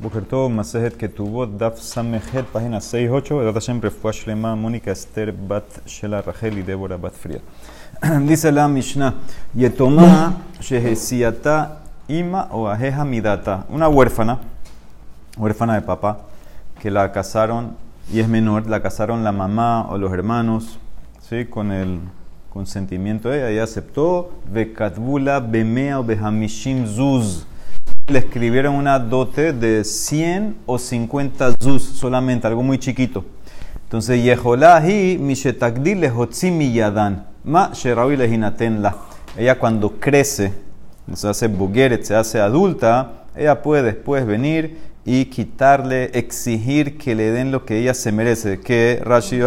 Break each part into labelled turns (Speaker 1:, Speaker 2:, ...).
Speaker 1: Bukertov, Masejet Ketubot, Daf Samejet, página 6-8. Data siempre fue Shlema, Mónica Esther, Bat Shela Rachel y Débora Bat Fría. Dice la Mishnah: Yetoma Shehesiata Ima o Ajeja Midata. Una huérfana, huérfana de papá, que la casaron y es menor, la casaron la mamá o los hermanos, ¿sí? Con el consentimiento de ella. Ella aceptó. Vekatbula Bemea o Behamishim Zuz le escribieron una dote de 100 o 50 zuz solamente, algo muy chiquito. Entonces, Yeholahi mishetagdil lehotzimi yadan, ma sherawi la. Ella cuando crece, se hace bugueret, se hace adulta, ella puede después venir y quitarle, exigir que le den lo que ella se merece. Que Rashi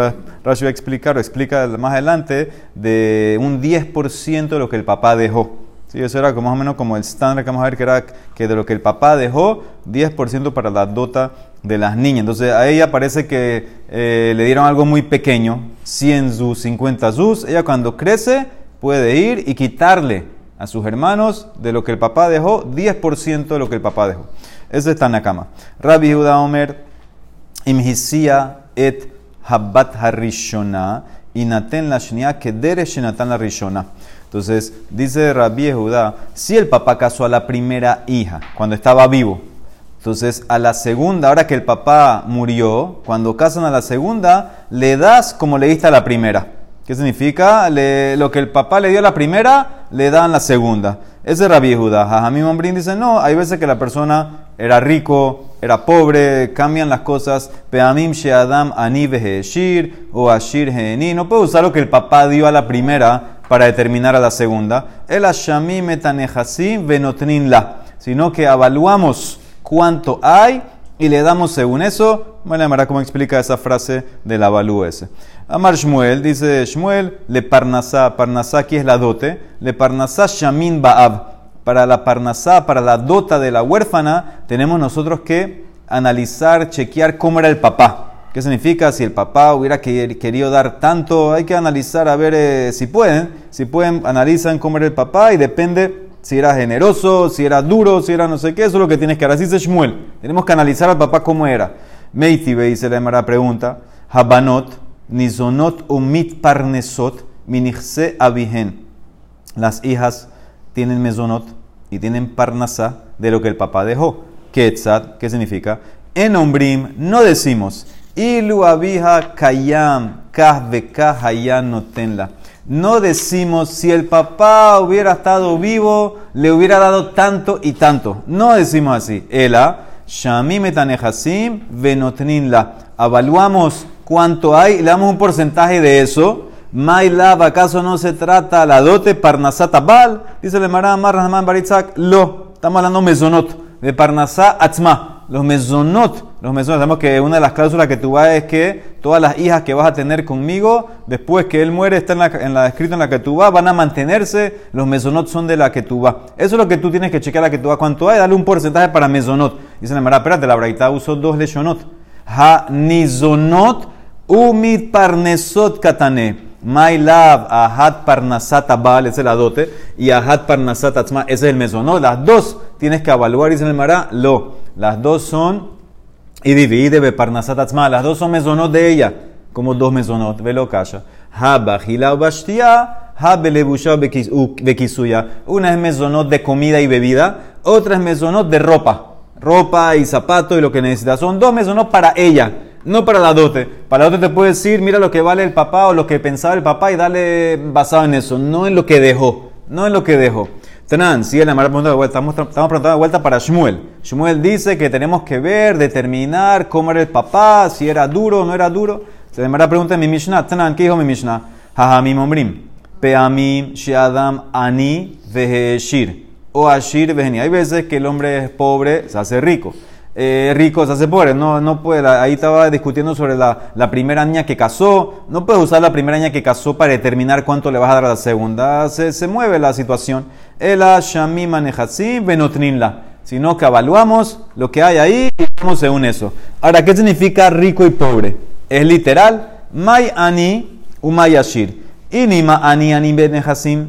Speaker 1: Rashi va a explicar, o explica más adelante, de un 10% de lo que el papá dejó. Sí, eso era más o menos como el estándar que vamos a ver, que era que de lo que el papá dejó, 10% para la dota de las niñas. Entonces a ella parece que eh, le dieron algo muy pequeño, 100 zus, 50 zus. Ella cuando crece puede ir y quitarle a sus hermanos de lo que el papá dejó, 10% de lo que el papá dejó. Eso está en la cama. Rabbi Judá Omer, imhisia et habat harishona, inaten la shnia, kedere shenatan la rishona. Entonces, dice Rabbi Judá, si el papá casó a la primera hija cuando estaba vivo, entonces a la segunda, ahora que el papá murió, cuando casan a la segunda, le das como le diste a la primera. ¿Qué significa? lo que el papá le dio a la primera, le dan la segunda. Ese es Rabbi Judá. Jajamim Mambrin dice, no, hay veces que la persona era rico, era pobre, cambian las cosas. Peamim she'adam ani o ashir. No puede usar lo que el papá dio a la primera para determinar a la segunda. El ashami metanejasim venotnin la. Sino que evaluamos cuánto hay y le damos según eso. Bueno, llamará cómo explica esa frase del avalúo ese. Amar Shmuel, dice Shmuel, le parnasá, parnasá aquí es la dote, le parnasá shamin ba'ab. Para la parnasá, para la dota de la huérfana, tenemos nosotros que analizar, chequear cómo era el papá. ¿Qué significa? Si el papá hubiera querido dar tanto, hay que analizar a ver eh, si pueden. Si pueden, analizan cómo era el papá y depende si era generoso, si era duro, si era no sé qué. Eso es lo que tienes que hacer. Así dice Shmuel. Tenemos que analizar al papá cómo era. Meitibe dice la Emara pregunta. Habanot, nizonot umit parnesot, minichse abihen. Las hijas tienen mesonot y tienen parnasá de lo que el papá dejó. Ketzat, ¿qué significa? En ombrim no decimos Ilu abija kayam kah notenla. No decimos si el papá hubiera estado vivo, le hubiera dado tanto y tanto. No decimos así. Ela, shami metanejasim venotninla. Evaluamos cuánto hay le damos un porcentaje de eso. Mailab, ¿acaso no se trata la dote parnasata bal? Dice el Marrahman Baritzak, lo. Estamos hablando mesonot, de parnasá atzma los mesonot, los mesonot, sabemos que una de las cláusulas que tú vas es que todas las hijas que vas a tener conmigo, después que él muere, está en la, en escrita en la que tú vas, van a mantenerse, los mesonot son de la que tú vas. Eso es lo que tú tienes que chequear la que tú vas. ¿Cuánto hay? Dale un porcentaje para mesonot. Dice la espérate, la braita usó dos leshonot. Ha nizonot umit parnesot katane. My love, ahat parnasat abal, ese es la dote, y ahat parnasat atzma, ese es el mesonot. Las dos tienes que evaluar, dice el Mará, lo. Las dos son, y divide beparnasat atzma, las dos son mesonot de ella, como dos mesonot, velo kasha. Ha bajila bashtia, ha belebusha bekisuya. Una es mesonot de comida y bebida, otra es mesonot de ropa. Ropa y zapato y lo que necesita. Son dos mesonot para ella, no para la dote. Para la dote te puede decir, mira lo que vale el papá o lo que pensaba el papá y dale basado en eso, no en lo que dejó, no en lo que dejó. Tanan, sigue la pregunta de vuelta. Estamos, estamos preguntando de vuelta para Shmuel. Shmuel dice que tenemos que ver, determinar cómo era el papá, si era duro o no era duro. Se demora pregunta en mi Mishnah. Tanan, ¿qué dijo mi Mishnah? Jajamim ombrim. Peamim sheadam ani veheshir. O ashir veheni. Hay veces que el hombre es pobre, se hace rico. Eh, rico se hace pobre. No, no puede. Ahí estaba discutiendo sobre la, la, primera niña que casó. No puedes usar la primera niña que casó para determinar cuánto le vas a dar a la segunda. Se, se mueve la situación. Ela shami manejasim venotninla. Sino que evaluamos lo que hay ahí y vamos según eso. Ahora, ¿qué significa rico y pobre? Es literal. May ani umay ashir. Inima ani ani benehasim.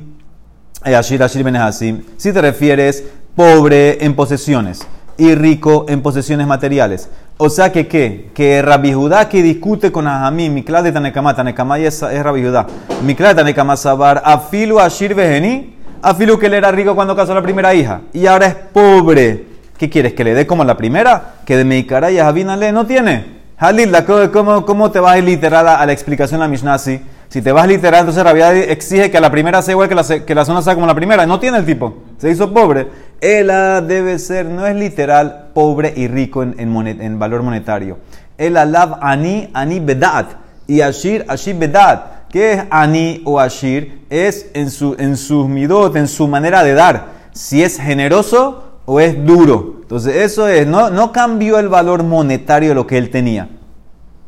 Speaker 1: Ashir ashir benehasim. Si te refieres pobre en posesiones y rico en posesiones materiales. O sea que, ¿qué? Que Rabbi Judá que discute con Ajamim, Miklad de Tanekama, Tanekama es, es Rabbi Judá, Miklad de Tanekama Sabar, Afilu Ashir Beheni, Afilu que él era rico cuando casó a la primera hija y ahora es pobre. ¿Qué quieres? ¿Que le dé como la primera? ¿Que de Meikara y le no tiene? Halil, ¿cómo, ¿cómo te vas a literal a, la explicación de la Mishnah así? Si te vas literal, entonces Rabbi exige que a la primera sea igual que la, que la zona sea como la primera. No tiene el tipo, se hizo pobre. Ela debe ser, no es literal pobre y rico en, en, valor monetario. El alab ani, ani bedat. Y ashir, ashir bedat. ¿Qué es ani o ashir? Es en, su, en sus midot, en su manera de dar. Si es generoso o es duro. Entonces eso es, no, no cambió el valor monetario de lo que él tenía.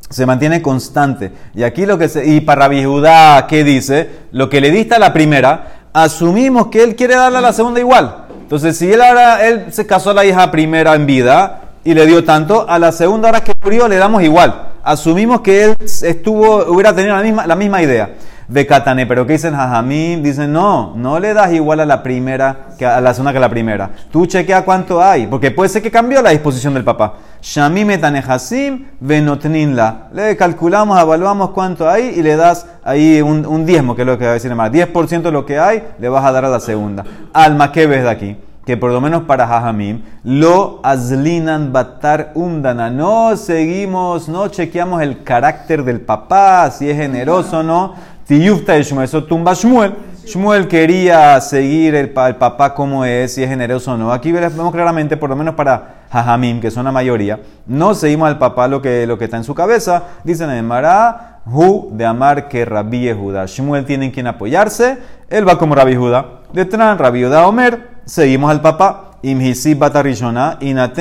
Speaker 1: Se mantiene constante. Y aquí lo que se, y para Judá, ¿qué dice? Lo que le diste a la primera, asumimos que él quiere darle a la segunda igual. Entonces, si él ahora se casó a la hija primera en vida y le dio tanto, a la segunda hora que murió le damos igual. Asumimos que él estuvo, hubiera tenido la misma, la misma idea de Katane. Pero ¿qué dicen Jajamim? Dicen, no, no le das igual a la primera que a la segunda que a la primera. Tú chequea cuánto hay, porque puede ser que cambió la disposición del papá. Shamim etanehasim venotninla. Le calculamos, evaluamos cuánto hay y le das ahí un, un diezmo, que es lo que va a decir más. 10% de lo que hay le vas a dar a la segunda. Alma, ¿qué ves de aquí? que por lo menos para Jajamim, lo azlinan batar umdana. No seguimos, no chequeamos el carácter del papá, si es generoso o no, Tiyufta de Shmuel, eso tumba Shmuel. Shmuel quería seguir el, papá como es, si es generoso o no. Aquí vemos claramente, por lo menos para Jajamim, que son la mayoría, no seguimos al papá lo que, lo que está en su cabeza. Dicen en Mará, Hu de Amar que Rabbi Judá. Shmuel tiene quien apoyarse, él va como Rabbi Judá. Detrás, Rabbi Judá Omer, seguimos al papá. La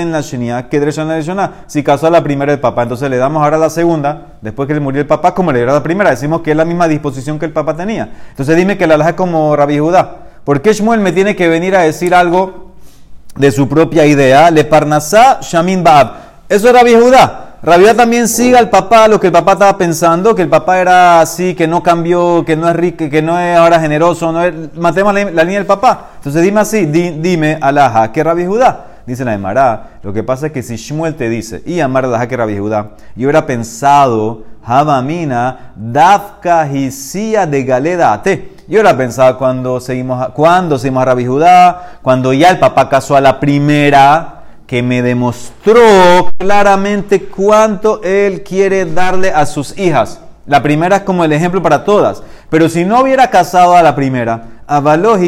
Speaker 1: Si casó a la primera el papá, entonces le damos ahora la segunda, después que le murió el papá, como le dio la primera, decimos que es la misma disposición que el papá tenía. Entonces dime que la alaja como Rabbi Judá. ¿Por qué Shmuel me tiene que venir a decir algo de su propia idea? Le parnasá shamin baab. Eso es Rabbi Judá. Rabia también sigue al papá lo que el papá estaba pensando, que el papá era así, que no cambió, que no es rico, que no es ahora generoso, no es, matemos la, línea del papá. Entonces dime así, dime, alaja, ¿qué Rabbi Judá? Dice la Emara, lo que pasa es que si Shmuel te dice, y amar alaja que Rabbi Judá, yo hubiera pensado, Habamina, Dafka Hisia de Galeda Ate. Yo hubiera pensado cuando seguimos, cuando seguimos a Judá, cuando ya el papá casó a la primera, que me demostró claramente cuánto él quiere darle a sus hijas. La primera es como el ejemplo para todas. Pero si no hubiera casado a la primera, a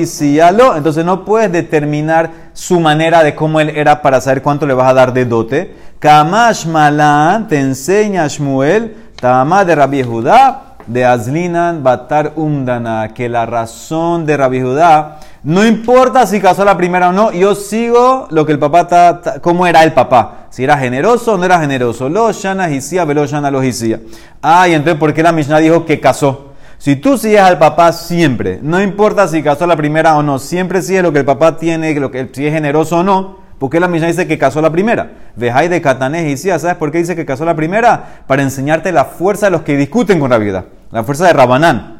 Speaker 1: si lo, entonces no puedes determinar su manera de cómo él era para saber cuánto le vas a dar de dote. Kamash Malan te enseña Shmuel, Tama de Rabbi Judá, de Azlinan Batar Umdana, que la razón de Rabbi Judá no importa si casó la primera o no, yo sigo lo que el papá está, cómo era el papá. Si era generoso o no era generoso. Lo shana hisia, velo shana lo hisia. Ah, y entonces, ¿por qué la Mishnah dijo que casó? Si tú sigues al papá siempre, no importa si casó la primera o no, siempre sigues lo que el papá tiene, lo que, si es generoso o no, ¿por qué la Mishnah dice que casó la primera? Vejai de Katané y ¿sabes por qué dice que casó la primera? Para enseñarte la fuerza de los que discuten con la vida, la fuerza de Rabanán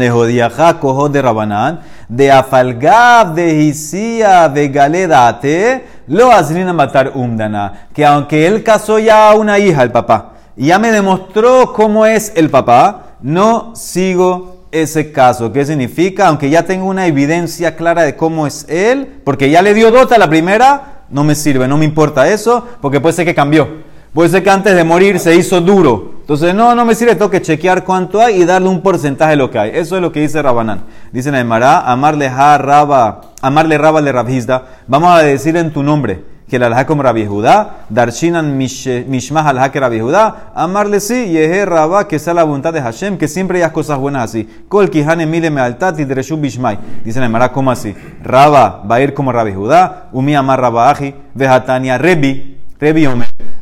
Speaker 1: de Jodiaja, cojo de Rabanán, de Afalgab, de Hisia, de Galedate, lo a matar Umdana. Que aunque él casó ya a una hija, el papá, y ya me demostró cómo es el papá, no sigo ese caso. ¿Qué significa? Aunque ya tengo una evidencia clara de cómo es él, porque ya le dio dota la primera, no me sirve, no me importa eso, porque puede ser que cambió. Puede ser que antes de morir se hizo duro. Entonces, no, no me sirve, tengo que chequear cuánto hay y darle un porcentaje de lo que hay. Eso es lo que dice Rabanán. Dice Neymara, amarle ha raba, amarle raba le rabhizda. Vamos a decir en tu nombre que la alhaja como Rabbi Judá, darshinan mishmah alhaja que Rabbi Judá, amarle sí, yehe raba, que sea la voluntad de Hashem, que siempre hay cosas buenas así. Kol kihane mile me altat y dreshu bishmai. Dice Neymara, ¿cómo así? Raba va a ir como Rabbi Judá, umi amar rabaji, vehatania rebi, Rebi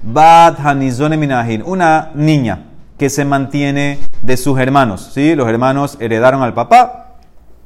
Speaker 1: Bat Hanizone Minahin, una niña que se mantiene de sus hermanos. ¿sí? Los hermanos heredaron al papá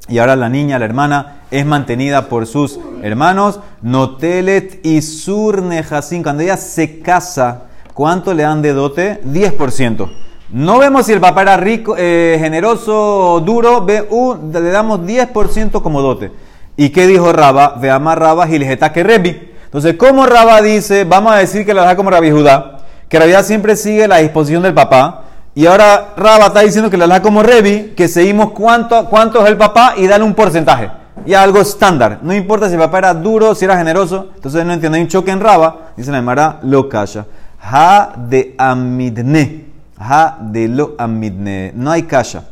Speaker 1: y ahora la niña, la hermana, es mantenida por sus hermanos. Notelet y Surnejasin, cuando ella se casa, ¿cuánto le dan de dote? 10%. No vemos si el papá era rico, eh, generoso o duro, le damos 10% como dote. ¿Y qué dijo Raba? Ve a Raba que Rebi Entonces, como Raba dice, vamos a decir que la da como Rabbi Judá, que Rabbi siempre sigue la disposición del papá, y ahora Raba está diciendo que la da como Revi, que seguimos cuánto, es el papá y dale un porcentaje. Y algo estándar. No importa si el papá era duro, si era generoso. Entonces no entiende, hay un choque en Raba. Dice la Emara, lo calla. Ha de amidne. Ha de lo amidne. No hay calla.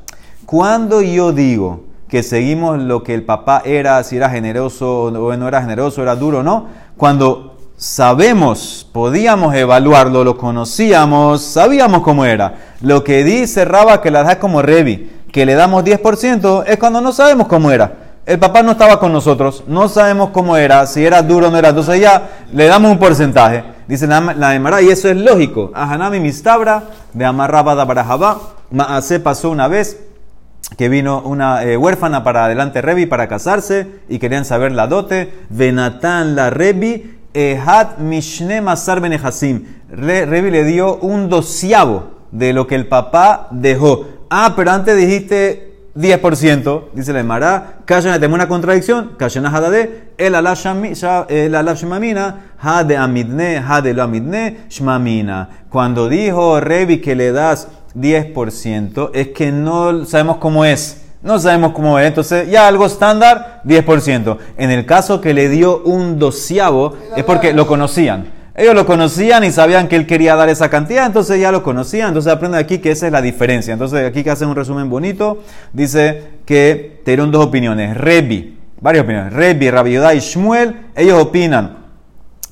Speaker 1: Cuando yo digo que seguimos lo que el papá era, si era generoso o no era generoso, era duro o no, cuando sabemos, podíamos evaluarlo, lo conocíamos, sabíamos cómo era. Lo que dice Raba que la da como Revi, que le damos 10%, es cuando no sabemos cómo era. El papá no estaba con nosotros, no sabemos cómo era, si era duro o no era. Entonces ya le damos un porcentaje. Dice la, la y eso es lógico. Ahanami mistabra, de amarraba da barajaba. Maase pasó una vez, que vino una eh, huérfana para adelante Revi para casarse y querían saber la dote. Venatán la Revi, Ehat Mishne Masar Benehasim. Revi le dio un doceavo de lo que el papá dejó. Ah, pero antes dijiste 10%, dice la Emara, Kashana, tenemos una contradicción, Kashana Hadade, el alaf shmamina, Hade amidne, Hade lo amidne, shmamina. Cuando dijo Revi que le das 10%, es que no sabemos cómo es. No sabemos cómo es. Entonces, ya algo estándar, 10%. En el caso que le dio un doceavo, es porque lo conocían. Ellos lo conocían y sabían que él quería dar esa cantidad, entonces ya lo conocían. Entonces aprende aquí que esa es la diferencia. Entonces aquí que hacen un resumen bonito, dice que dieron dos opiniones. Rebi, varias opiniones. Rebi, Rabbi y Shmuel, ellos opinan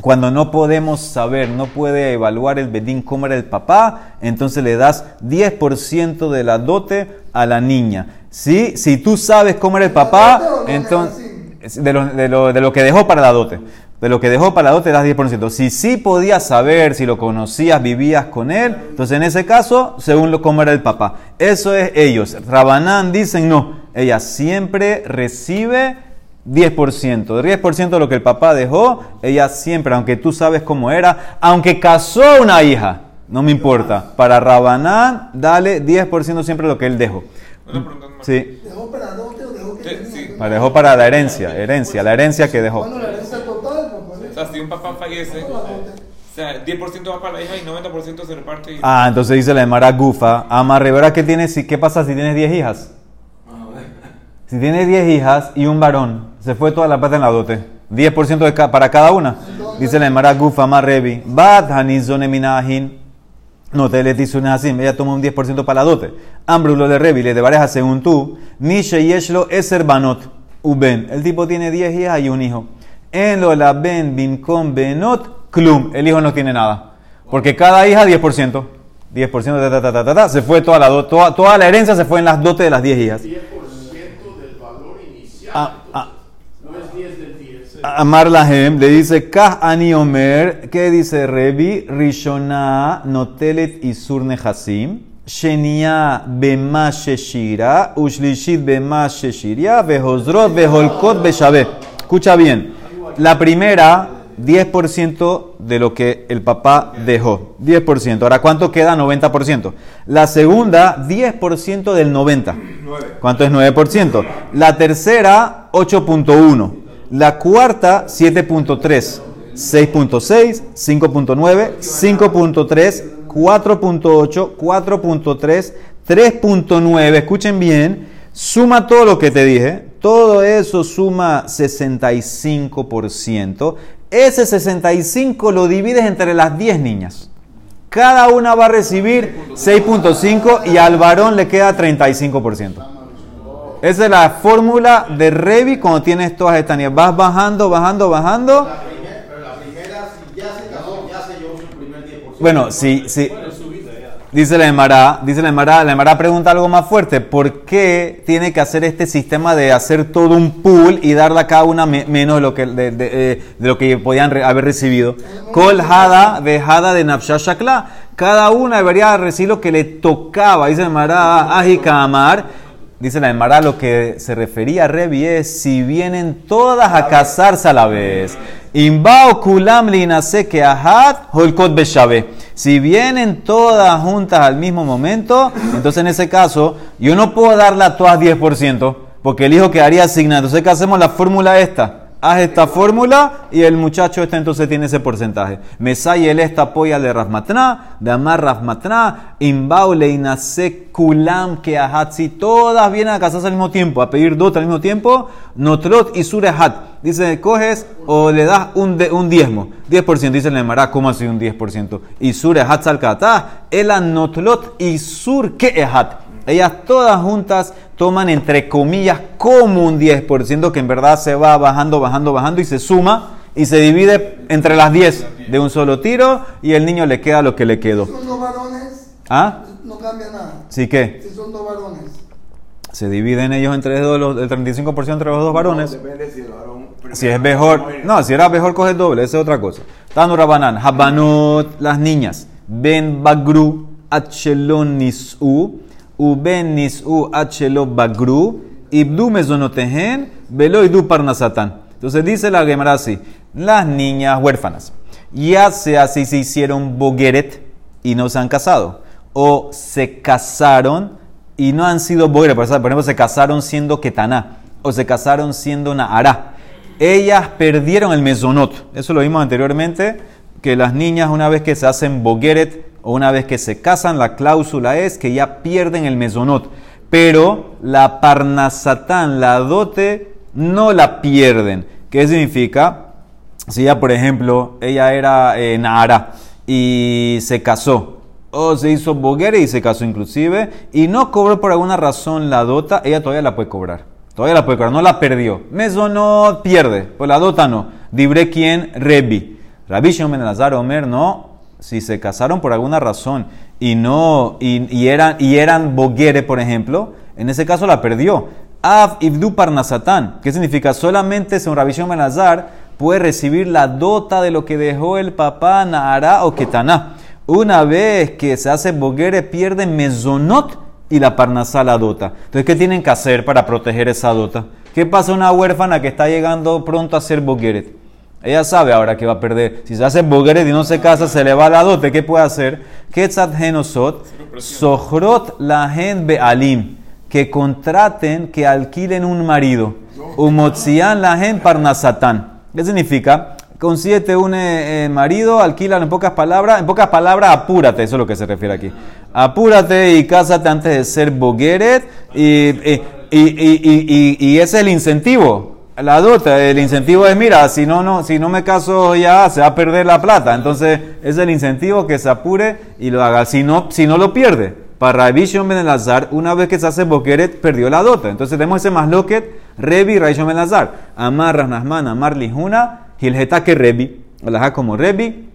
Speaker 1: cuando no podemos saber, no puede evaluar el bedín cómo era el papá, entonces le das 10% de la dote a la niña. ¿Sí? Si tú sabes cómo era el papá, entonces de lo, de, lo, de lo, que dejó para la dote. De lo que dejó para la dote das 10%. Si sí podías saber, si lo conocías, vivías con él, entonces en ese caso, según lo, cómo era el papá. Eso es ellos. Rabanán dicen no. Ella siempre recibe 10%. 10% de lo que el papá dejó, ella siempre, aunque tú sabes cómo era, aunque casó una hija, no me importa. Para Rabanán, dale 10% siempre lo que él dejó. Sí. ¿Dejó para dote o dejó que sí. Dejó para la herencia, herencia, la herencia que dejó. Bueno, la herencia total,
Speaker 2: o sea, si un papá fallece, o sea, 10% va para la hija y 90% se reparte.
Speaker 1: Ah, entonces dice la de Mara Gufa, Ama Rivera, ¿qué, tienes, ¿qué pasa si tienes 10 hijas? Si tienes 10 hijas y un varón, se fue toda la plata en la dote. 10% de para cada una. Dice la Emara Gufa Revi. Bad Hanizone Minahin. No te le así. Ella toma un 10% para la dote. Ambrulo le de pareja según tú. Nishe Yeshlo Eser Banot. Uben. El tipo tiene 10 hijas y un hijo. En lo la Ben Bincom Benot Klum. El hijo no tiene nada. Porque cada hija 10%. 10% se fue toda la, toda, toda la herencia se fue en las dotes de las 10 hijas. Ah, ah. No es 10 del 10. Amar Lahem le dice, Kah Ani Omer, ¿qué dice Revi? Rishona Notelet Isur Nehasim, Shenia Bema Sheshira, Ushlishit Bema Sheshiria, Behozrot Beholkot Beshabe. Escucha bien, la primera 10% de lo que el papá dejó. 10%. Ahora, ¿cuánto queda? 90%. La segunda, 10% del 90%. ¿Cuánto es 9%? La tercera, 8.1. La cuarta, 7.3. 6.6, 5.9, 5.3, 4.8, 4.3, 3.9. Escuchen bien. Suma todo lo que te dije. Todo eso suma 65%. Ese 65 lo divides entre las 10 niñas. Cada una va a recibir 6.5 y al varón le queda 35%. Esa es la fórmula de Revi cuando tienes todas estas niñas. Vas bajando, bajando, bajando. Bueno, si, si, Dice la Emara, dice la Emara, la Emara pregunta algo más fuerte. ¿Por qué tiene que hacer este sistema de hacer todo un pool y darle a cada una menos de lo que, de, eh, lo que podían haber recibido? Kol hada de hada de Shakla. Cada una debería recibir lo que le tocaba. Dice la Emara, Ajikamar. Dice la Emara, lo que se refería a Revi es si vienen todas a casarse a la vez. Imbao kulam linase que ahat holkot beshabe. Si vienen todas juntas al mismo momento, entonces en ese caso yo no puedo darle a todas 10%, porque el hijo quedaría asignado. Entonces, ¿qué hacemos? La fórmula esta. Haz esta fórmula y el muchacho este entonces tiene ese porcentaje. Mesay el esta apoya de Rasmatna, de Amar Rasmatna, Imbaule Inase Kulam que Ahatzi, todas vienen a casarse al mismo tiempo, a pedir dos al mismo tiempo, Notrot y Surehat. Dice, coges o le das un, de, un diezmo, 10%, dice el Nemara, ¿cómo así un 10%? Y Surehat Salkata, el Notlot y Sur. Ellas todas juntas toman entre comillas como un 10%, que en verdad se va bajando, bajando, bajando y se suma y se divide entre las 10 de un solo tiro y el niño le queda lo que le quedó.
Speaker 3: Si son dos varones,
Speaker 1: ¿Ah?
Speaker 3: no cambia nada.
Speaker 1: ¿Sí qué?
Speaker 3: Si son dos varones.
Speaker 1: Se dividen ellos entre los, el 35% entre los dos varones.
Speaker 4: Depende si el varón.
Speaker 1: Si es mejor, no, si era mejor coger doble, esa es otra cosa. Tanu Rabanan, Habanot, las niñas, Ben Bagru, Achelon Nisu, Uben Nisu, Achelo Bagru, Ibdu Mezonotehen, Velo Idu Parnasatán. Entonces dice la Gemara así, las niñas huérfanas, ya sea si se hicieron bogueret y no se han casado, o se casaron y no han sido bogueret, por ejemplo, se casaron siendo ketaná, o se casaron siendo naará. Ellas perdieron el mesonot. Eso lo vimos anteriormente, que las niñas una vez que se hacen bogueret o una vez que se casan, la cláusula es que ya pierden el mesonot. Pero la parnasatán, la dote, no la pierden. ¿Qué significa? Si ya, por ejemplo, ella era eh, Nahara y se casó, o se hizo boguere y se casó inclusive, y no cobró por alguna razón la dota, ella todavía la puede cobrar. Todavía la puede cobrar, no la perdió. Meso pierde, pues la dota no. Dibre quién, Rebi. Rabbi Shimon Omer, no. Si se casaron por alguna razón y no, y, eran, y eran boguere, por ejemplo, en ese caso la perdió. Av ibdu parnasatán. ¿Qué significa? Solamente según Rabbi Shimon ben Elazar puede recibir la dota de lo que dejó el papá Nahara o Ketaná. Una vez que se hace boguere, pierde mesonot y la parnasá la dota. Entonces, ¿qué tienen que hacer para proteger esa dota? ¿Qué pasa a una huérfana que está llegando pronto a ser bogueret? Ella sabe ahora que va a perder. Si se hace bogueret y no se casa, se le va la dote. ¿Qué puede hacer? Ketzat genosot, sohrot la gen bealim. Que contraten, que alquilen un marido. Umotzian la gen parnasatán. ¿Qué significa? Consíguete un eh, marido, alquílalo en pocas palabras. En pocas palabras, apúrate, eso es lo que se refiere aquí. Apúrate y cásate antes de ser bogueret. Y, y, y, y ese es el incentivo. La dota, el incentivo es, mira, si no, no, si no me caso ya, se va a perder la plata. Entonces, es el incentivo que se apure y lo haga. Si no, si no lo pierde. Para Rabishon Ben Elazar, una vez que se hace boqueret, perdió la dota. Entonces, tenemos ese masloquet, Rebi, Rabishon Ben Elazar. Amar Rasnasman, Amar Lijuna, Gilgeta que Rebi, Alajá como Rebi,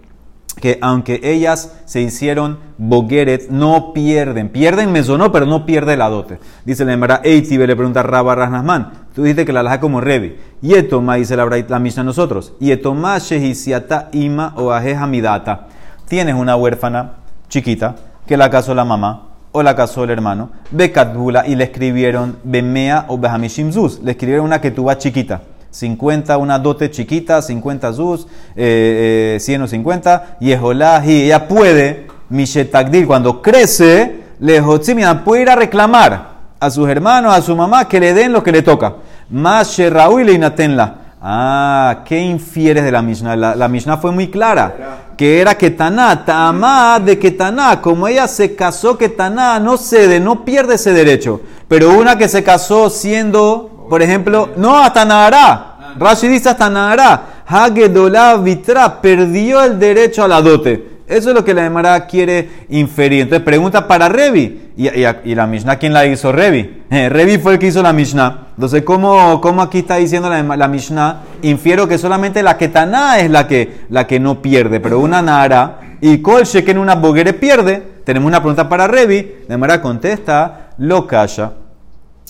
Speaker 1: que aunque ellas se hicieron bogueret, no pierden. Pierden mesonó, pero no pierde la dote. Dice la Emara Eitibe, le pregunta Rabba Rasnasman. Tú dices que la alhaja como Rebi. Yetoma, dice la, la Mishnah nosotros. Yetoma shehisiata ima o hamidata. Tienes una huérfana chiquita que la casó la mamá o la casó el hermano. Bekatbula y le escribieron Bemea o Behamishim Zuz. Le escribieron una que tuvo chiquita. 50, una dote chiquita, 50 zuz, eh, eh, 100 o 50, y y ella puede, Mishetagdil, cuando crece, lejotzimia, puede ir a reclamar a sus hermanos, a su mamá, que le den lo que le toca. Más Raúl y Leinatenla. Ah, ¿qué infieres de la Mishnah? La, la Mishnah fue muy clara. Que era Ketaná, Tamá de Ketaná. Como ella se casó, Ketaná no cede, no pierde ese derecho. Pero una que se casó siendo, por ejemplo, no, hasta Nahara. Rashi dice hasta Nahara. Hagedolá Vitra perdió el derecho a la dote. Eso es lo que la Emara quiere inferir. Entonces pregunta para Revi. ¿Y, la Mishnah quién la hizo? Revi. Eh, Revi fue el que hizo la Mishnah. Entonces, ¿cómo, aquí está diciendo la, Mishnah? Infiero que solamente la Ketaná es la que, que no pierde, pero una Nara y Kol en una boguere pierde. Tenemos una pregunta para Revi. La Emara contesta, lo calla.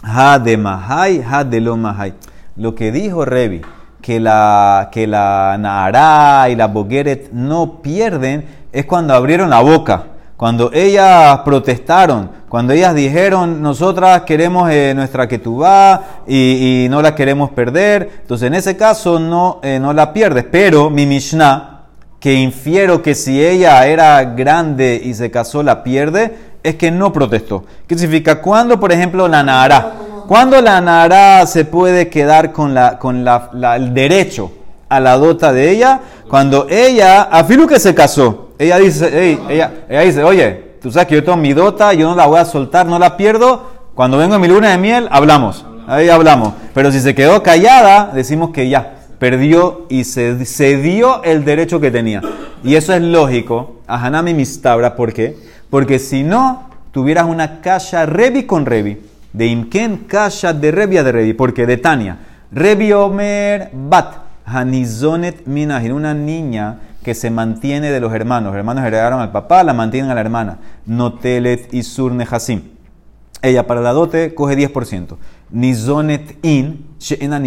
Speaker 1: Ha de Mahai, ha de lo Mahai. Lo que dijo Revi, que la, que y la Bogueret no pierden, es cuando abrieron la boca, cuando ellas protestaron, cuando ellas dijeron, nosotras queremos eh, nuestra ketubá y, y, no la queremos perder. Entonces, en ese caso no, eh, no la pierdes. Pero mi Mishnah, que infiero que si ella era grande y se casó la pierde, es que no protestó. ¿Qué significa? Cuando, por ejemplo, la Nahara, ¿Cuándo la Nara se puede quedar con, la, con el derecho a la dota de ella? Cuando ella, afilu que se casó, ella dice, "Ey", ella, ella dice, oye, tú sabes que yo tengo mi dota, yo no la voy a soltar, no la pierdo. Cuando vengo en mi luna de miel, hablamos. Ahí hablamos. Pero si se quedó callada, decimos que ya, perdió y se cedió el derecho que tenía. Y eso es lógico. A Hanami Mistabra, ¿por qué? Porque si no, tuvieras una kasha revi con revi. De Imken kasha de revia de revi. Porque de Tania. Revi Omer Bat. Hanizonet Minahir. Una niña que se mantiene de los hermanos. Los hermanos heredaron al papá, la mantienen a la hermana. Notelet y Surnehasim. Ella para la dote coge 10%. Nizonet in, she'ena.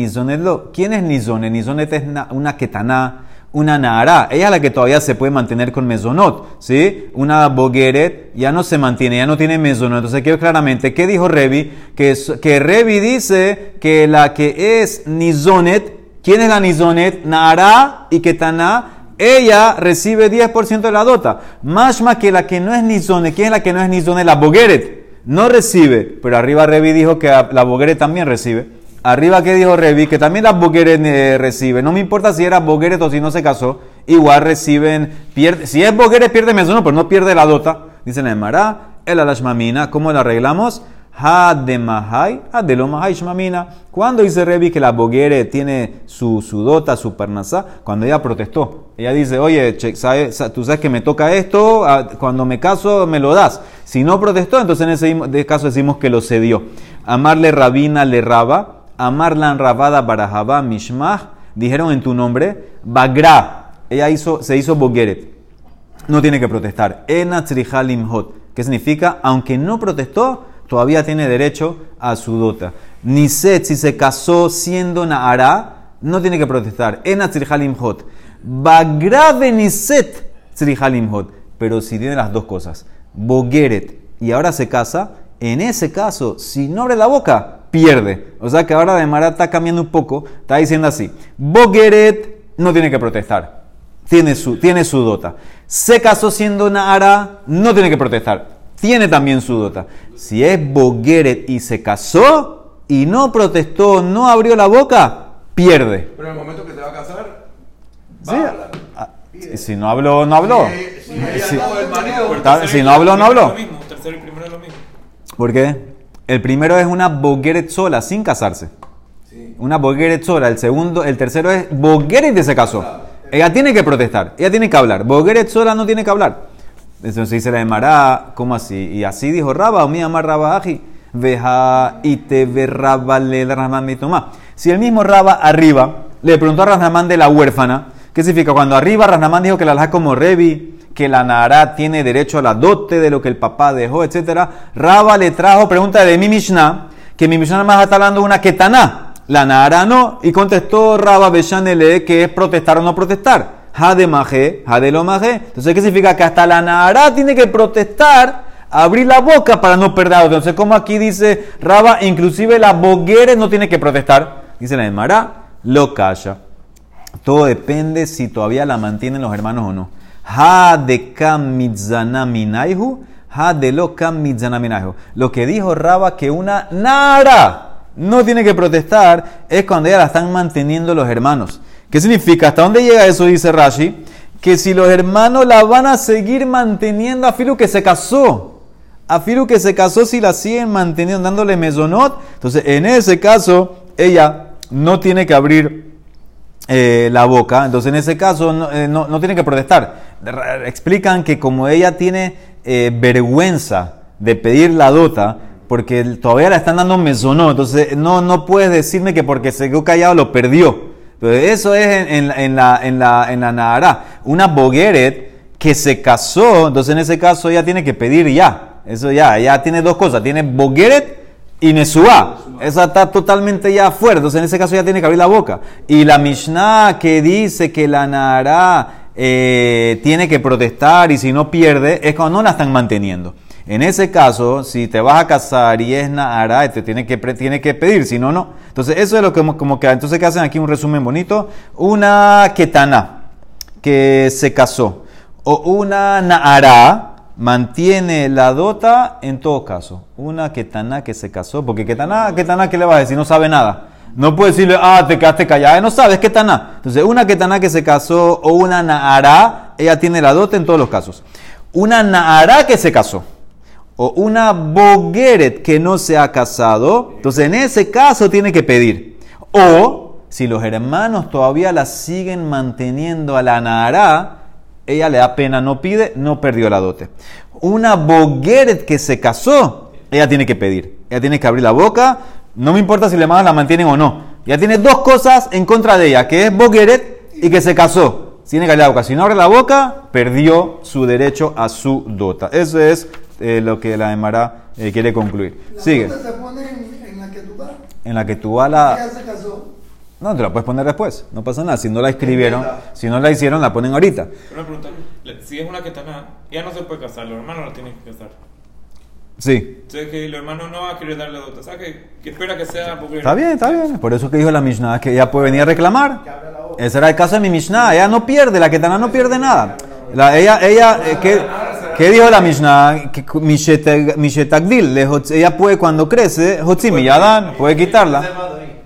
Speaker 1: ¿Quién es nizonet? Nizonet es na- una ketaná, una nara. Ella es la que todavía se puede mantener con mezonot, ¿sí? Una bogueret ya no se mantiene, ya no tiene mezonot. Entonces, quiero claramente, ¿qué dijo Revi? Que, Revi dice que la que es nizonet, ¿quién es la nizonet? Nara y ketaná. Ella recibe 10% de la dota. Mashma que la que no es nizonet, ¿quién es la que no es nizonet? La bogueret no recibe, pero arriba Revi dijo que la Bogueret también recibe. Arriba que dijo Revi que también la Bogueret eh, recibe. No me importa si era Bogueret o si no se casó, igual reciben, pierde, si es Bogueret pierde mesono, pero no pierde la dota. Dice la Emara, el alashmamina, ¿cómo la arreglamos? Ha de mahai, ha de lo mahai shmamina. Cuando dice Revi que la Bogueret tiene su, su dota, su parnasá, cuando ella protestó. Ella dice, oye, che, sabe- sa- tú sabes que me toca esto, ah, cuando me caso me lo das. Si no protestó, entonces en ese caso decimos que lo cedió. Amarle rabina le raba, amarla rabada barajaba mishmah, dijeron en tu nombre, bagra. Ella hizo, se hizo bogueret. No tiene que protestar. Ena tzrihalim hot. ¿Qué significa? Aunque no protestó, todavía tiene derecho a su dota. Niset, si se casó siendo Naara, no tiene que protestar. Ena tzrihalim hot. Bagrave niset tzrihalim hot. Pero si tiene las dos cosas, bogueret y ahora se casa, en ese caso, si no abre la boca, pierde. O sea que ahora de Mara está cambiando un poco, está diciendo así, bogueret no tiene que protestar tiene su, tiene su dota. Se casó siendo Nahara, no tiene que protestar. Tiene también su dota. Si es Bogueret y se casó y no protestó, no abrió la boca, pierde.
Speaker 4: Pero en el momento que te va a casar,
Speaker 1: Sí,
Speaker 4: va a hablar.
Speaker 1: ah, y si no habló, no habló.
Speaker 4: Si, si marido,
Speaker 1: si no habló, no habló.
Speaker 2: Tercero y primero es lo mismo.
Speaker 1: ¿Por qué? El primero es una Bogueret sola, sin casarse. Una Bogueret sola. El segundo, el tercero es Bogueret y se casó. Ella tiene que protestar, ella tiene que hablar. Bogueret sola no tiene que hablar. Entonces dice la de Mará, ¿cómo así? Y así dijo Raba, o mi amar Raba aji, veja y te ve Raba le Rahman mi tomá. Si el mismo Raba arriba le preguntó a Rasnamán de la huérfana, ¿qué significa? Cuando arriba Rasnamán dijo que la alhaja como Revi, que la Nara tiene derecho a la dote de lo que el papá dejó, etc. Raba le trajo pregunta de mi Mishnah, que mi Mishnah más está hablando de una ketaná. La Nara no, y contestó Raba Beshanele que es protestar o no protestar. Ha de maje, lo. Entonces, ¿qué significa? Que hasta la Nara tiene que protestar, abrir la boca para no perder. Entonces, como aquí dice Raba, inclusive la boguere no tiene que protestar. Dice la de Mará, lo calla. Todo depende si todavía la mantienen los hermanos o no. Ha de ha de lo. Lo que dijo Raba que una nara no tiene que protestar es cuando ya la están manteniendo los hermanos. ¿Qué significa? ¿Hasta dónde llega eso? Dice Rashi. Que si los hermanos la van a seguir manteniendo a Filu que se casó. A Filu que se casó si la siguen manteniendo dándole mesonot. Entonces, en ese caso, ella no tiene que abrir eh, la boca. Entonces, en ese caso, no, eh, no- tiene que protestar. Explican que como ella tiene eh, vergüenza de pedir la dota, porque todavía la están dando mesonó, entonces no, no puedes decirme que porque se quedó callado lo perdió. Entonces, eso es en, en en la, en, la, en la Nahara. Una Bogueret que se casó, entonces en ese caso ella tiene que pedir ya. Eso ya, ya tiene dos cosas. Tiene Bogueret y Nesua. Esa está totalmente ya afuera. Entonces en ese caso ya tiene que abrir la boca. Y la Mishnah que dice que la Nahara eh, tiene que protestar y si no pierde, es cuando no la están manteniendo. En ese caso, si te vas a casar y es Nahara, te tiene que, pedir, si no, no. Entonces eso es lo que como, que, entonces que hacen aquí un resumen bonito. Una Ketana que se casó. O una Nahara mantiene la dota en todo caso. Una ketaná que se casó, porque ketaná, ketaná, ¿qué le va a decir? No sabe nada. No puede decirle, ah, te quedaste callada, no sabes ketaná. Entonces, una ketaná que se casó o una naará, ella tiene la dota en todos los casos. Una naará que se casó o una bogueret que no se ha casado, entonces en ese caso tiene que pedir. O si los hermanos todavía la siguen manteniendo a la naará, ella le da pena, no pide, no perdió la dote. Una bogueret que se casó, ella tiene que pedir. Ella tiene que abrir la boca, no me importa si los hermanos la mantienen o no. Ella tiene dos cosas en contra de ella, que es bogueret y que se casó. Tiene que abrir la boca. Si no abre la boca, perdió su derecho a su dota. Eso es eh, lo que la Emara eh, quiere concluir.
Speaker 3: La
Speaker 1: Sigue.
Speaker 3: nota se pone en, en la que tú vas.
Speaker 1: En la que tú vas la...
Speaker 3: Ella se casó.
Speaker 1: No, te la puedes poner después. No pasa nada. Si no la escribieron, si no la hicieron, la ponen ahorita.
Speaker 2: Una pregunta. Si es una que está nada, ella no se puede casar, los hermanos la tienen que casar.
Speaker 1: Sí.
Speaker 2: Entonces que el hermano no va a querer darle la dota. ¿Sabes que, que espera que sea porque
Speaker 1: Está bien, está bien. Por eso que dijo la Mishnah que ella puede venir a reclamar. Ese era el caso de mi Mishnah. Ella no pierde, la Ketana no pierde nada. La- ella, ella, eh, ¿qué, qué dijo la Mishnah? Que Mishetagdil, ella puede cuando crece, Hotzim y Yadan, puede quitarla.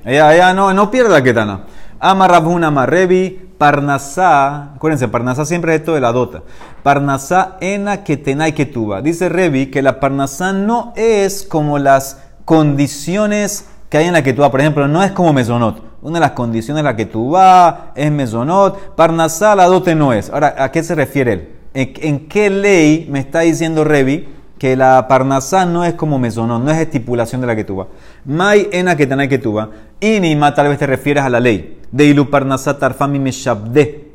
Speaker 1: Ella, ella no, no pierde la Ketana. Ama Rabhuna Marrebi, Parnasá, acuérdense, Parnasá siempre es esto de la dota. Parnasá ena ketenai ketuba. Dice Revi que la Parnasá no es como las condiciones que hay en la ketuba. Por ejemplo, no es como mesonot. Una de las condiciones de la ketuba es mesonot. Parnasá la dote no es. Ahora, ¿a qué se refiere él? ¿En, qué ley me está diciendo Revi que la parnasá no es como mesonot, no es estipulación de la ketuba? Mai ena ketenai ketuba. Inima tal vez te refieres a la ley. De ilu parnasá tarfami meshabde.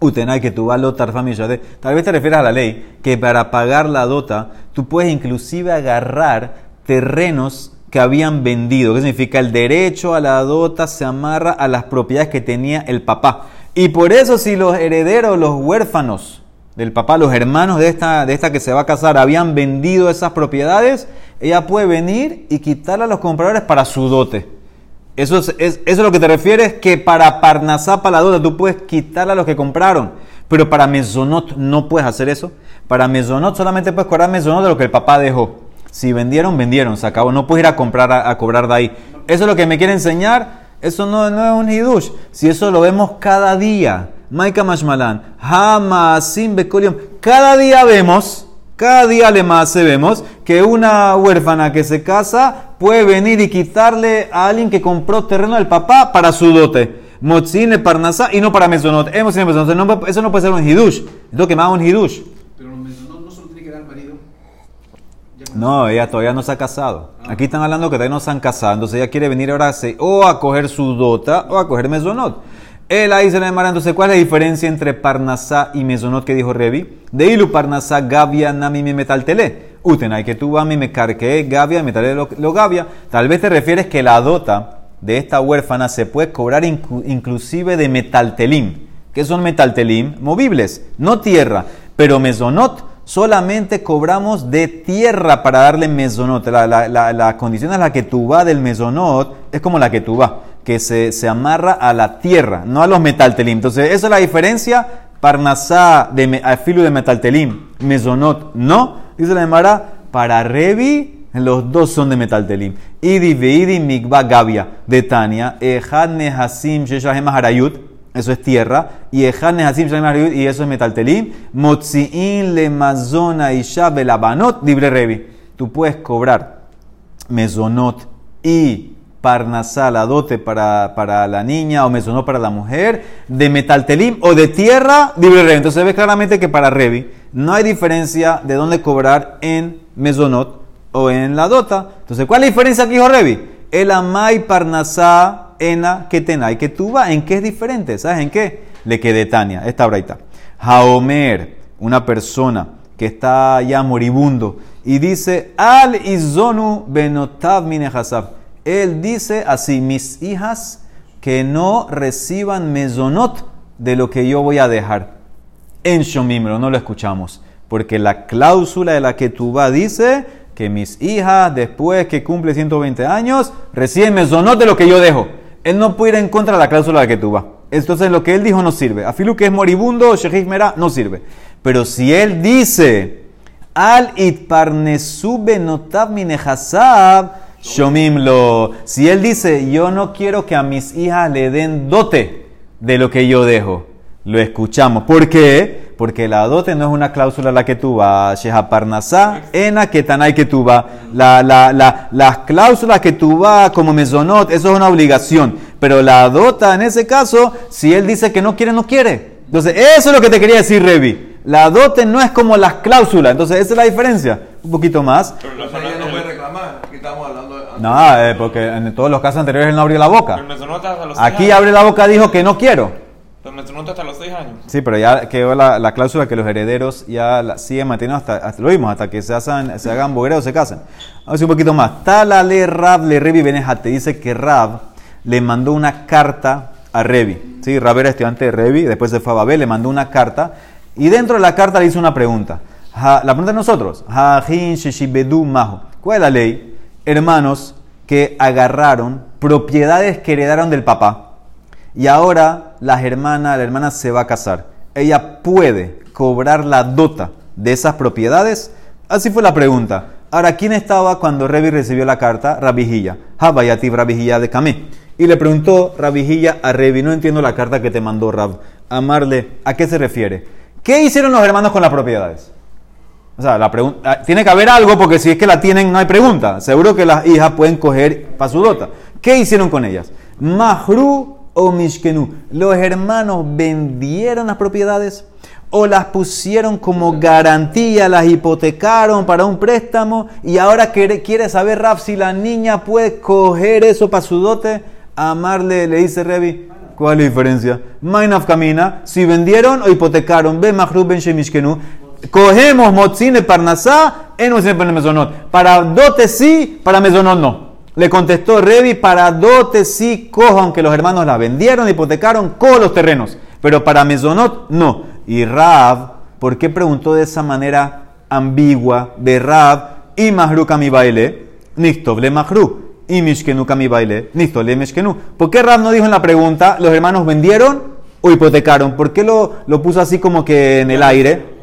Speaker 1: Utenai que tu valo tarfami yade. Tal vez te refieres a la ley que para pagar la dota tú puedes inclusive agarrar terrenos que habían vendido. ¿Qué significa? El derecho a la dota se amarra a las propiedades que tenía el papá. Y por eso si los herederos, los huérfanos del papá, los hermanos de esta, de esta que se va a casar habían vendido esas propiedades, ella puede venir y quitarla a los compradores para su dote. Eso es, es- eso es lo que te refieres, que para Parnasá, para la dota, tú puedes quitarle a los que compraron. Pero para Mesonot no puedes hacer eso. Para Mesonot solamente puedes cobrar Mesonot de lo que el papá dejó. Si vendieron, vendieron, se acabó. No puedes ir a comprar a, a cobrar de ahí. Eso es lo que me quiere enseñar. Eso no, no es un hidush. Si eso lo vemos cada día. Maika Mashmalan. Hamasim Bekolium. Cada día vemos cada día le más vemos que una huérfana que se casa puede venir y quitarle a alguien que compró terreno del papá para su dote. Motzine, Parnasá y no para Mesonot. Hemos. No- Eso no puede ser un hidush. Es lo que haga un hidush.
Speaker 4: Pero los mesonot no solo tiene que dar al marido.
Speaker 1: No, ella todavía no se ha casado. Aquí están hablando que todavía no se han casado. Entonces ella quiere venir ahora a o a coger su dota o a coger Mesonot. Él ahí se le demara. Entonces, ¿cuál es la diferencia entre Parnasá y Mesonot que dijo Revi? De ilu Parnasá Gavia Nami me metaltele. Utenay que tú a mí me carqué Gavia, metalé lo, lo Gavia. Tal vez te refieres que la dota de esta huérfana se puede cobrar inclu- inclusive de metaltelim. ¿Qué son metaltelim? Movibles, no tierra. Pero mesonot solamente cobramos de tierra para darle mesonot. La, la, condición es la que tú va del mesonot, es como la que tú va, que se, se amarra a la tierra, no a los metaltelim. Entonces, esa es la diferencia. Parnasá de filo de metaltelim, mesonot no. Dice la Emara, para Revi, los dos son de metaltelim. Idi veidi migba gavia de Tania, ejad nehasim sheshahem harayut. Eso es tierra. Y Ejad Nehasim Harayut, y eso es metaltelim. Motziin le mazona isha belabanot dibre revi. Tú puedes cobrar mesonot y parnasá, la dote para, para la niña o mesonot para la mujer, de metaltelim o de tierra, libre revi. Entonces ves claramente que para revi no hay diferencia de dónde cobrar en mesonot o en la dota. Entonces, ¿cuál es la diferencia aquí, dijo revi? El amai parnasá ena que tenai que tuba. ¿En qué es diferente? ¿Sabes en qué? Le quedé Tania, esta braita. Haomer, una persona que está ya moribundo y dice al izonu benotav minehasab. Él dice así, mis hijas que no reciban mesonot de lo que yo voy a dejar. En Shomimro no lo escuchamos, porque la cláusula de la que vas dice que mis hijas, después que cumple 120 años, reciben mesonot de lo que yo dejo. Él no puede ir en contra de la cláusula de la que vas. Entonces lo que él dijo no sirve. Afilu que es moribundo, Shejik no sirve. Pero si él dice, Al itparnesu benotav minehasab shomimlo. Si él dice, yo no quiero que a mis hijas le den dote de lo que yo dejo, lo escuchamos. ¿Por qué? Porque la dote no es una cláusula la que tú vas, Sheha Parnasá, ena ketanay que tú vas. La, la, la, las cláusulas que tú vas como mesonot, eso es una obligación. Pero la dota, en ese caso, si él dice que no quiere, no quiere. Entonces, eso es lo que te quería decir, Revi. La dote no es como las cláusulas. Entonces, esa es la diferencia. Un poquito más.
Speaker 2: Pero
Speaker 5: O
Speaker 2: los
Speaker 5: sea, ella no puede
Speaker 2: el,
Speaker 5: reclamar. Aquí estamos hablando de.
Speaker 1: No, eh, porque en todos los casos anteriores él no abrió la boca.
Speaker 2: hasta los
Speaker 1: Aquí
Speaker 2: años.
Speaker 1: abre la boca, dijo que no quiero.
Speaker 2: El mesonota hasta los 6 años.
Speaker 1: Sí, pero ya quedó la, la cláusula que los herederos ya la siguen manteniendo hasta, hasta- lo vimos, hasta que se, hacen, se hagan bogueros o se casen. Vamos a decir un poquito más. Talale Rab le Revi Benejate. Dice que Rab le mandó una carta a Revi. Sí, Rab era estudiante de Revi, después se fue a Babel, le mandó una carta. Y dentro de la carta le hizo una pregunta. La pregunta de nosotros. ¿Cuál es la ley? Hermanos que agarraron propiedades que heredaron del papá. Y ahora la hermana, la hermana se va a casar. Ella puede cobrar la dota de esas propiedades. Así fue la pregunta. Ahora, ¿quién estaba cuando Revi recibió la carta? Rabijilla. Habayati Rabijilla de Camé. Y le preguntó Rabijilla a Revi, no entiendo la carta que te mandó Rab. Amarle, ¿a qué se refiere? ¿Qué hicieron los hermanos con las propiedades? O sea, la pregunta, tiene que haber algo porque si es que la tienen no hay pregunta. Seguro que las hijas pueden coger para su dota. ¿Qué hicieron con ellas? Mahru o Mishkenu. Los hermanos vendieron las propiedades o las pusieron como garantía, las hipotecaron para un préstamo y ahora quiere, saber Raf si la niña puede coger eso para su dote. Amarle, le dice Revi, ¿cuál es la diferencia? Mainaf camina, si vendieron o hipotecaron, ve Mahru ben Shemishkenu. Cogemos motzine parnasá en para mesonot. Para dote sí, para mesonot no. Le contestó Revi, para dote sí cojo, aunque los hermanos la vendieron, hipotecaron, cojo los terrenos. Pero para mesonot no. Y Rab, ¿por qué preguntó de esa manera ambigua de Rab? Y Mahru mi baile, le Mahru. Y Mishkenu mi baile, le Mishkenu. ¿Por qué Rab no dijo en la pregunta, los hermanos vendieron o hipotecaron? ¿Por qué lo, lo puso así como que en el aire?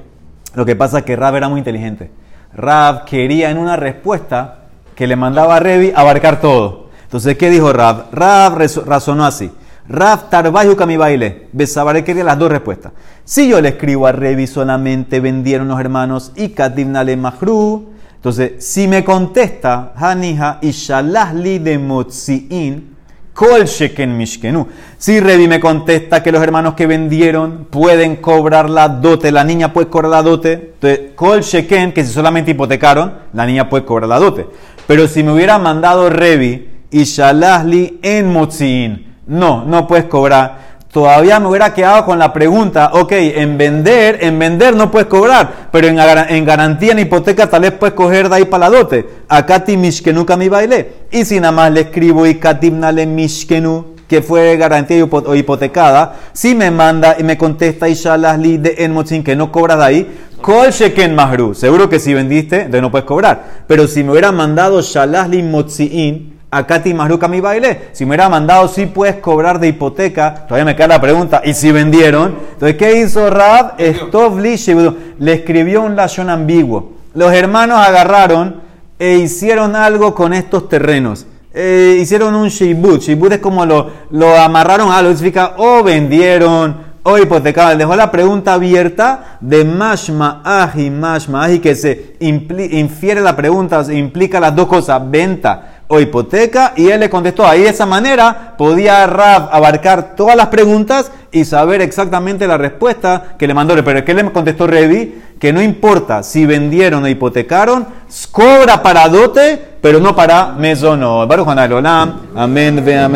Speaker 1: Lo que pasa es que Rab era muy inteligente. Rab quería en una respuesta que le mandaba a Revi abarcar todo. Entonces, ¿qué dijo Rab? Rab razonó así. Rab tarbayu mi baile. Besabaré quería las dos respuestas. Si yo le escribo a Revi solamente vendieron los hermanos y Katimna le mahru. Entonces, si me contesta, Hanija y Shalahli de Motziin, Kol sheken mishkenu. Si Revi me contesta que los hermanos que vendieron pueden cobrar la dote, la niña puede cobrar la dote. Entonces, sheken, que si solamente hipotecaron, la niña puede cobrar la dote. Pero si me hubiera mandado Revi y Shalahli en Motziin, no, no puedes cobrar. Todavía me hubiera quedado con la pregunta, ok, en vender, en vender no puedes cobrar, pero en, gar- en garantía en hipoteca tal vez puedes coger de ahí para la dote. Akati mishkenu mi baile. Y si nada más le escribo y katimnale mishkenu, que fue garantía o hipotecada, si me manda y me contesta Ishalah li de enmotzin que no cobras de ahí, kol sheken mahru. Seguro que si vendiste, entonces no puedes cobrar. Pero si me hubiera mandado Shalah li motziin, Akati Mahruka mi baile. Si me hubiera mandado, si puedes cobrar de hipoteca, todavía me queda la pregunta, ¿y si vendieron? Entonces, ¿qué hizo Rab? Le escribió un lashon ambiguo. Los hermanos agarraron e hicieron algo con estos terrenos. Eh, hicieron un shibut. Shibut es como lo, lo amarraron a algo. Significa o vendieron o hipotecaron. Dejó la pregunta abierta de mashma aji, mashma aji, que se infiere la pregunta, se implica las dos cosas, venta o hipoteca, y él le contestó, ahí de esa manera podía abarcar todas las preguntas y saber exactamente la respuesta que le mandó. Pero ¿qué le contestó Revi? Que no importa si vendieron o hipotecaron, cobra para dote, pero no para. Baruch. Amén, ve amén.